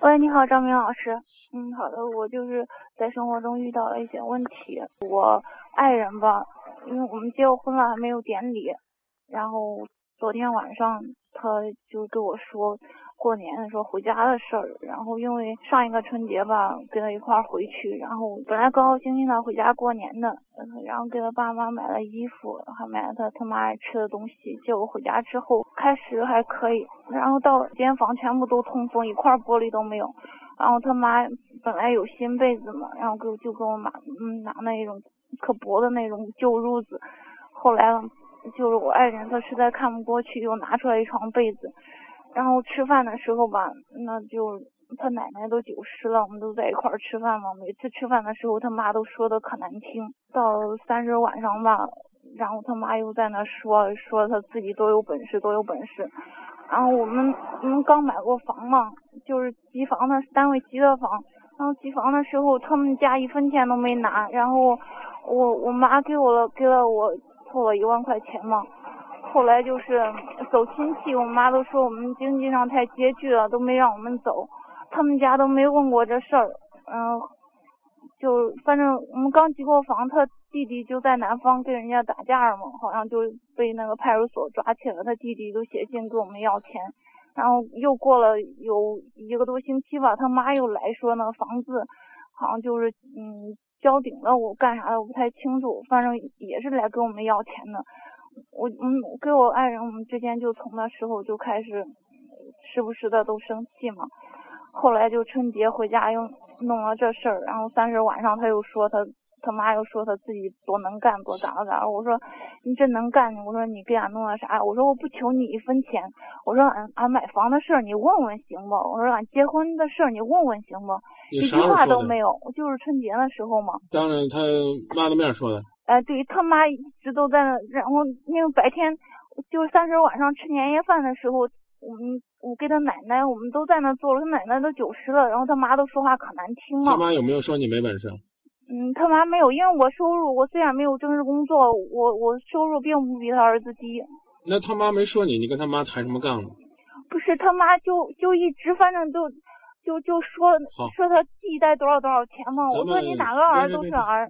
喂，你好，张明老师。嗯，好的，我就是在生活中遇到了一些问题。我爱人吧，因为我们结过婚了，还没有典礼。然后昨天晚上他就跟我说。过年的时候回家的事儿，然后因为上一个春节吧，跟他一块儿回去，然后本来高高兴兴的回家过年的，然后给他爸妈买了衣服，还买了他他妈爱吃的东西。结果回家之后，开始还可以，然后到间房全部都通风，一块玻璃都没有。然后他妈本来有新被子嘛，然后给就给我妈嗯拿那种可薄的那种旧褥子。后来就是我爱人他实在看不过去，又拿出来一床被子。然后吃饭的时候吧，那就他奶奶都九十了，我们都在一块儿吃饭嘛。每次吃饭的时候，他妈都说的可难听。到三十晚上吧，然后他妈又在那说说他自己多有本事，多有本事。然后我们我们刚买过房嘛，就是集房的单位集的房。然后集房的时候，他们家一分钱都没拿。然后我我妈给我了给了我凑了一万块钱嘛。后来就是走亲戚，我妈都说我们经济上太拮据了，都没让我们走。他们家都没问过这事儿，嗯，就反正我们刚结过房，他弟弟就在南方跟人家打架了嘛，好像就被那个派出所抓起来了。他弟弟都写信跟我们要钱，然后又过了有一个多星期吧，他妈又来说那房子好像就是嗯交顶了，我干啥的我不太清楚，反正也是来跟我们要钱的。我嗯，跟我爱人，我们之间就从那时候就开始，时不时的都生气嘛。后来就春节回家又弄了这事儿，然后三十晚上他又说他他妈又说他自己多能干多咋了咋了。我说你真能干，我说你给俺弄了啥？我说我不求你一分钱，我说俺俺买房的事儿你问问行不？我说俺结婚的事儿你问问行不？一句话都没有，就是春节的时候嘛。当着他妈的面说的。哎，对他妈一直都在那，然后那个白天，就三十晚上吃年夜饭的时候，我们我跟他奶奶，我们都在那坐了，他奶奶都九十了，然后他妈都说话可难听了。他妈有没有说你没本事？嗯，他妈没有，因为我收入，我虽然没有正式工作，我我收入并不比他儿子低。那他妈没说你，你跟他妈抬什么杠了？不是，他妈就就一直反正就就就说说他地带多少多少钱嘛。我说你哪个儿都是儿。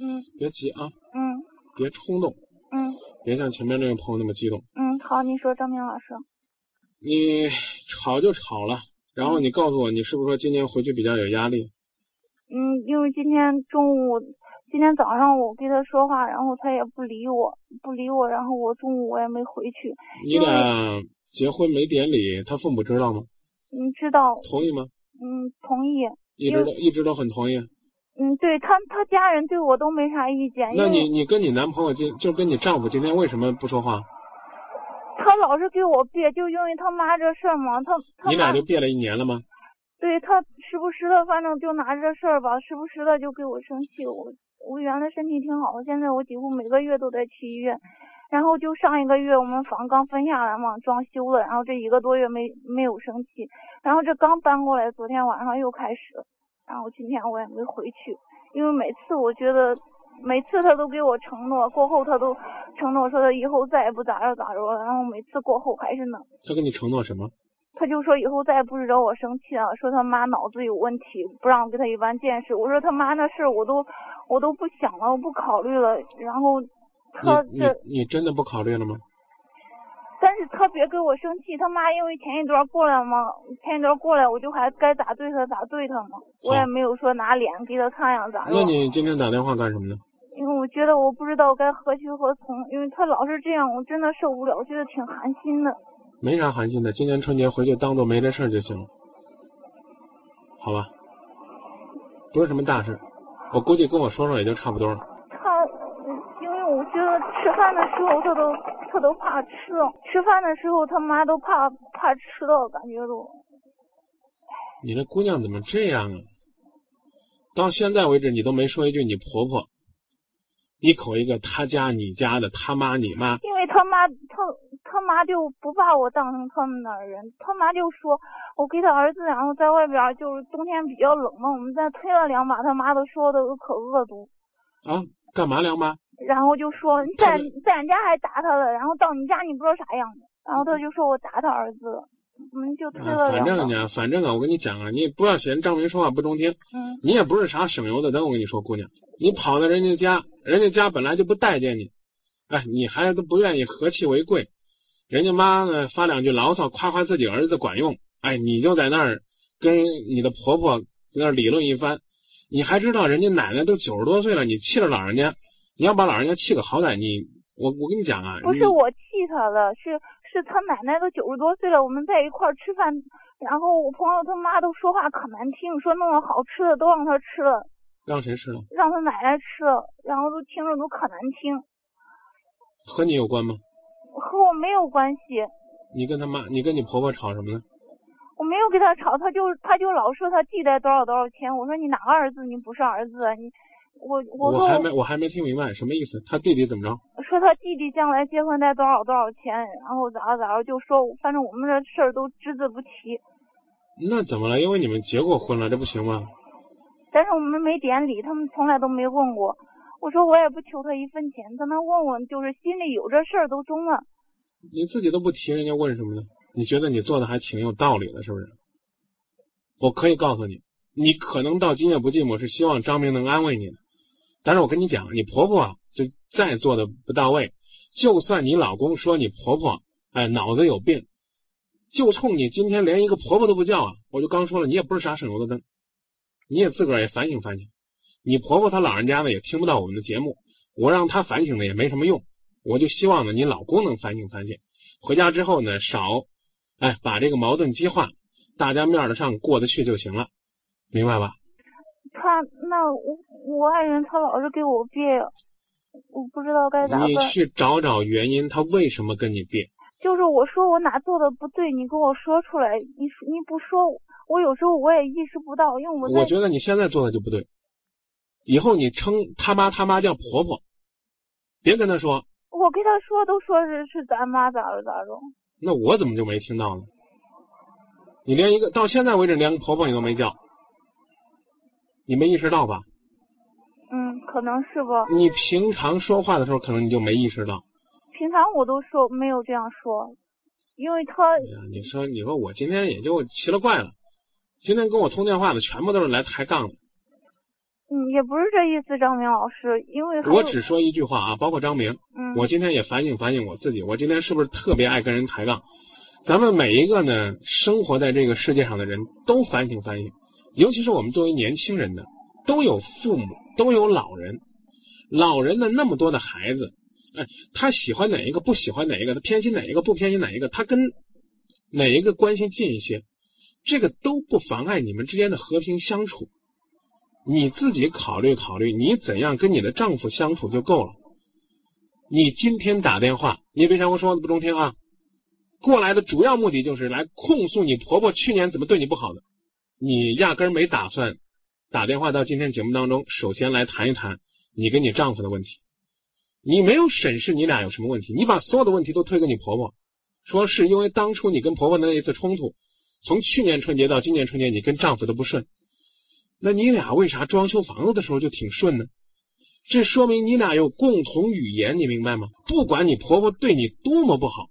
嗯，别急啊，嗯，别冲动，嗯，别像前面那个朋友那么激动，嗯，好，你说张明老师，你吵就吵了，然后你告诉我，你是不是说今天回去比较有压力？嗯，因为今天中午，今天早上我跟他说话，然后他也不理我，不理我，然后我中午我也没回去。你俩结婚没典礼，他父母知道吗？嗯，知道。同意吗？嗯，同意。一直都一直都很同意。嗯，对他，他家人对我都没啥意见。那你，你跟你男朋友今就跟你丈夫今天为什么不说话？他老是给我憋，就因为他妈这事儿嘛。他你俩就憋了一年了吗？对他时不时的，反正就拿这事儿吧，时不时的就给我生气。我我原来身体挺好的，现在我几乎每个月都得去医院。然后就上一个月我们房刚分下来嘛，装修了，然后这一个多月没没有生气。然后这刚搬过来，昨天晚上又开始。然后今天我也没回去，因为每次我觉得，每次他都给我承诺，过后他都承诺说他以后再也不咋着咋着了。然后每次过后还是那。他跟你承诺什么？他就说以后再也不惹我生气了，说他妈脑子有问题，不让我跟他一般见识。我说他妈那事我都我都不想了，我不考虑了。然后他这你你真的不考虑了吗？别跟我生气，他妈因为前一段过来嘛，前一段过来我就还该咋对他咋对他嘛，我也没有说拿脸给他看呀咋的。那你今天打电话干什么呢？因为我觉得我不知道该何去何从，因为他老是这样，我真的受不了，我觉得挺寒心的。没啥寒心的，今年春节回去当做没这事儿就行了，好吧？不是什么大事，我估计跟我说说也就差不多了。他，因为我觉得吃饭的时候他都。他都怕吃，吃饭的时候他妈都怕怕吃到，感觉都。你这姑娘怎么这样啊？到现在为止你都没说一句你婆婆，一口一个他家你家的他妈你妈。因为他妈他他妈就不把我当成他们那儿人，他妈就说我给他儿子然后在外边就是冬天比较冷嘛，我们再推了两把，他妈都说的可恶毒。啊？干嘛两把？然后就说在在俺家还打他了，然后到你家你不知道啥样子，然后他就说我打他儿子，我们就推啊，了反正。呢，反正啊，我跟你讲啊，你不要嫌张明说话不中听，嗯你也不是啥省油的灯。我跟你说，姑娘，你跑到人家家，人家家本来就不待见你，哎，你还都不愿意和气为贵，人家妈呢发两句牢骚，夸夸自己儿子管用，哎，你就在那儿跟你的婆婆在那儿理论一番，你还知道人家奶奶都九十多岁了，你气着老人家，你要把老人家气个好歹，你我我跟你讲啊，不是我气他了，是是他奶奶都九十多岁了，我们在一块儿吃饭，然后我朋友他妈都说话可难听，说弄了好吃的都让他吃了，让谁吃了？让他奶奶吃了，然后都听着都可难听，和你有关吗？和我没有关系，你跟他妈，你跟你婆婆吵什么呢？我没有跟他吵，他就他就老说他弟弟多少多少钱，我说你哪个儿子你不是儿子啊，你我我我还没我还没听明白什么意思。他弟弟怎么着？说他弟弟将来结婚带多少多少钱，然后咋着咋着就说，反正我们这事儿都只字不提。那怎么了？因为你们结过婚了，这不行吗？但是我们没典礼，他们从来都没问过。我说我也不求他一分钱，他能问问，就是心里有这事儿都中了。你自己都不提，人家问什么呢？你觉得你做的还挺有道理的，是不是？我可以告诉你，你可能到今夜不寂寞是希望张明能安慰你，但是我跟你讲，你婆婆，就再做的不到位，就算你老公说你婆婆哎脑子有病，就冲你今天连一个婆婆都不叫啊！我就刚说了，你也不是啥省油的灯，你也自个儿也反省反省。你婆婆她老人家呢也听不到我们的节目，我让她反省的也没什么用，我就希望呢你老公能反省反省，回家之后呢少，哎把这个矛盾激化，大家面儿上过得去就行了，明白吧？他那我我爱人他老是给我别，我不知道该咋办你。去找找原因，他为什么跟你别？就是我说我哪做的不对，你跟我说出来。你你不说，我有时候我也意识不到，因为我我觉得你现在做的就不对，以后你称他妈他妈叫婆婆，别跟他说。我跟他说都说是是咱妈咋了咋着。那我怎么就没听到呢？你连一个到现在为止连个婆婆你都没叫，你没意识到吧？嗯，可能是吧。你平常说话的时候可能你就没意识到。平常我都说没有这样说，因为他哎呀，你说你说我今天也就奇了怪了，今天跟我通电话的全部都是来抬杠的。嗯也不是这意思，张明老师，因为我只说一句话啊，包括张明，嗯我今天也反省反省我自己，我今天是不是特别爱跟人抬杠？咱们每一个呢，生活在这个世界上的人都反省反省，尤其是我们作为年轻人的，都有父母，都有老人，老人的那么多的孩子，哎，他喜欢哪一个，不喜欢哪一个，他偏心哪一个，不偏心哪一个，他跟哪一个关系近一些，这个都不妨碍你们之间的和平相处。你自己考虑考虑，你怎样跟你的丈夫相处就够了。你今天打电话，你别嫌我说的不中听啊，过来的主要目的就是来控诉你婆婆去年怎么对你不好的，你压根儿没打算打电话到今天节目当中，首先来谈一谈你跟你丈夫的问题。你没有审视你俩有什么问题，你把所有的问题都推给你婆婆，说是因为当初你跟婆婆的那一次冲突，从去年春节到今年春节，你跟丈夫都不顺。那你俩为啥装修房子的时候就挺顺呢？这说明你俩有共同语言，你明白吗？不管你婆婆对你多么不好，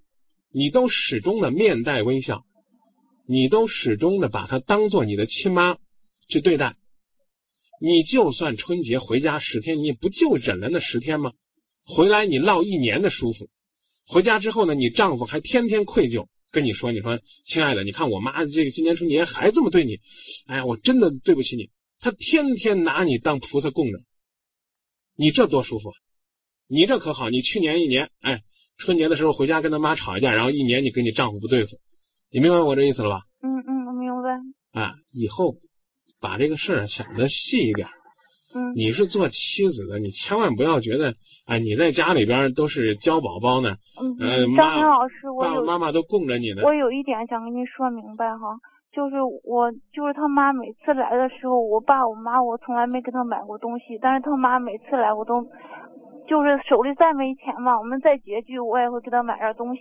你都始终的面带微笑，你都始终的把她当做你的亲妈去对待。你就算春节回家十天，你不就忍了那十天吗？回来你落一年的舒服，回家之后呢，你丈夫还天天愧疚，跟你说：“你说，亲爱的，你看我妈这个今年春节还这么对你，哎呀，我真的对不起你。她天天拿你当菩萨供着，你这多舒服啊！你这可好，你去年一年，哎，春节的时候回家跟他妈吵一架，然后一年你跟你丈夫不对付，你明白我这意思了吧？嗯嗯，我明白。啊，以后把这个事儿想的细一点。嗯你是做妻子的，你千万不要觉得，哎，你在家里边都是娇宝宝呢，嗯，呃张妈明老师，我爸爸有妈妈都供着你呢。我有一点想跟您说明白哈，就是我就是他妈每次来的时候，我爸我妈我从来没给他买过东西，但是他妈每次来我都就是手里再没钱嘛，我们再拮据我也会给他买点东西。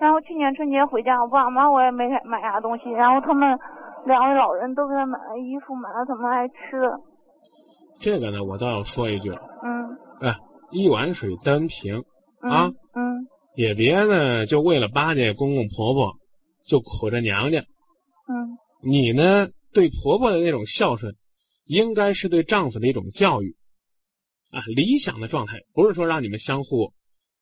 然后去年春节回家，我爸妈我也没给买啥东西，然后他们两位老人都给他买了衣服，买了他们爱吃的。这个呢，我倒要说一句，嗯哎，一碗水端平，嗯啊嗯也别呢就为了巴结公公婆婆，就苦着娘家。嗯你呢，对婆婆的那种孝顺，应该是对丈夫的一种教育，啊，理想的状态不是说让你们相互，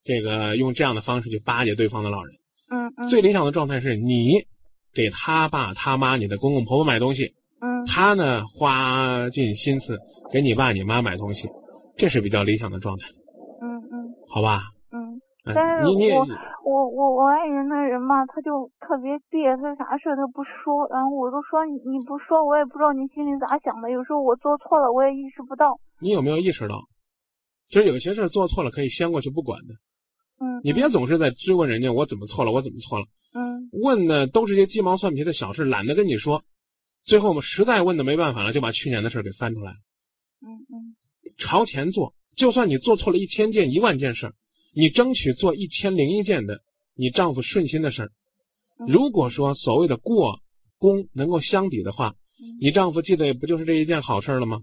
这个用这样的方式去巴结对方的老人。嗯嗯，最理想的状态是你给他爸他妈、你的公公婆婆买东西，嗯他呢花尽心思给你爸你妈买东西，这是比较理想的状态，嗯嗯好吧？嗯，嗯但是你你我我我我爱人那人嘛，他就特别别，他啥事儿他不说，然后我都说你你不说，我也不知道你心里咋想的。有时候我做错了，我也意识不到。你有没有意识到，其实有些事儿做错了可以先过去不管的，嗯，你别总是在追问人家我怎么错了，我怎么错了。嗯问的都是些鸡毛蒜皮的小事，懒得跟你说。最后我们实在问的没办法了，就把去年的事儿给翻出来了。嗯嗯朝前做，就算你做错了一千件、一万件事儿，你争取做一千零一件的你丈夫顺心的事如果说所谓的过功能够相抵的话，嗯你丈夫记得也不就是这一件好事了吗？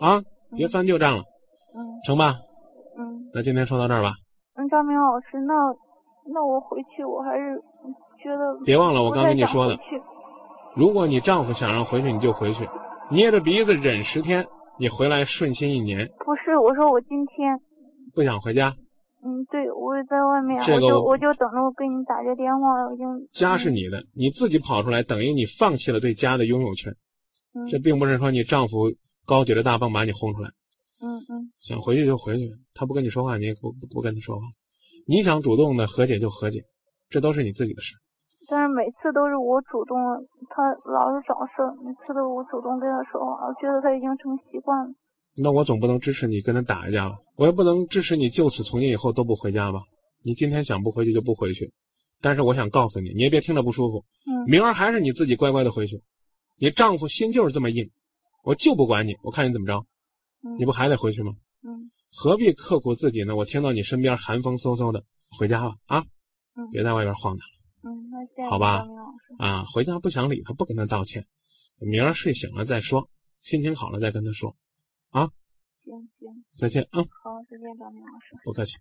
啊，别翻旧账了，嗯成吧？嗯。那今天说到这儿吧，嗯，张明老师，那那我回去我还是觉得别忘了我刚跟你说的如果你丈夫想让回去，你就回去，捏着鼻子忍十天，你回来顺心一年。不是，我说我今天，不想回家，嗯，对，我也在外面，这个我我就我就等着我给你打这电话，我已经家是你的，你自己跑出来，等于你放弃了对家的拥有权。嗯这并不是说你丈夫高举着大棒把你轰出来，嗯嗯想回去就回去，他不跟你说话，你也不不不跟他说话。你想主动的和解就和解，这都是你自己的事。但是每次都是我主动，他老是找事儿，每次都是我主动跟他说话，我觉得他已经成习惯了。那我总不能支持你跟他打一架吧？我也不能支持你就此从今以后都不回家吧？你今天想不回去就不回去，但是我想告诉你，你也别听着不舒服，嗯明儿还是你自己乖乖的回去。你丈夫心就是这么硬，我就不管你，我看你怎么着，嗯你不还得回去吗？嗯何必刻苦自己呢？我听到你身边寒风嗖嗖的，回家吧啊！嗯别在外边晃荡嗯，那谢谢好吧。啊！回家不想理他，不跟他道歉，明儿睡醒了再说，心情好了再跟他说。行行，再见啊！好，再见，张明老师。不客气。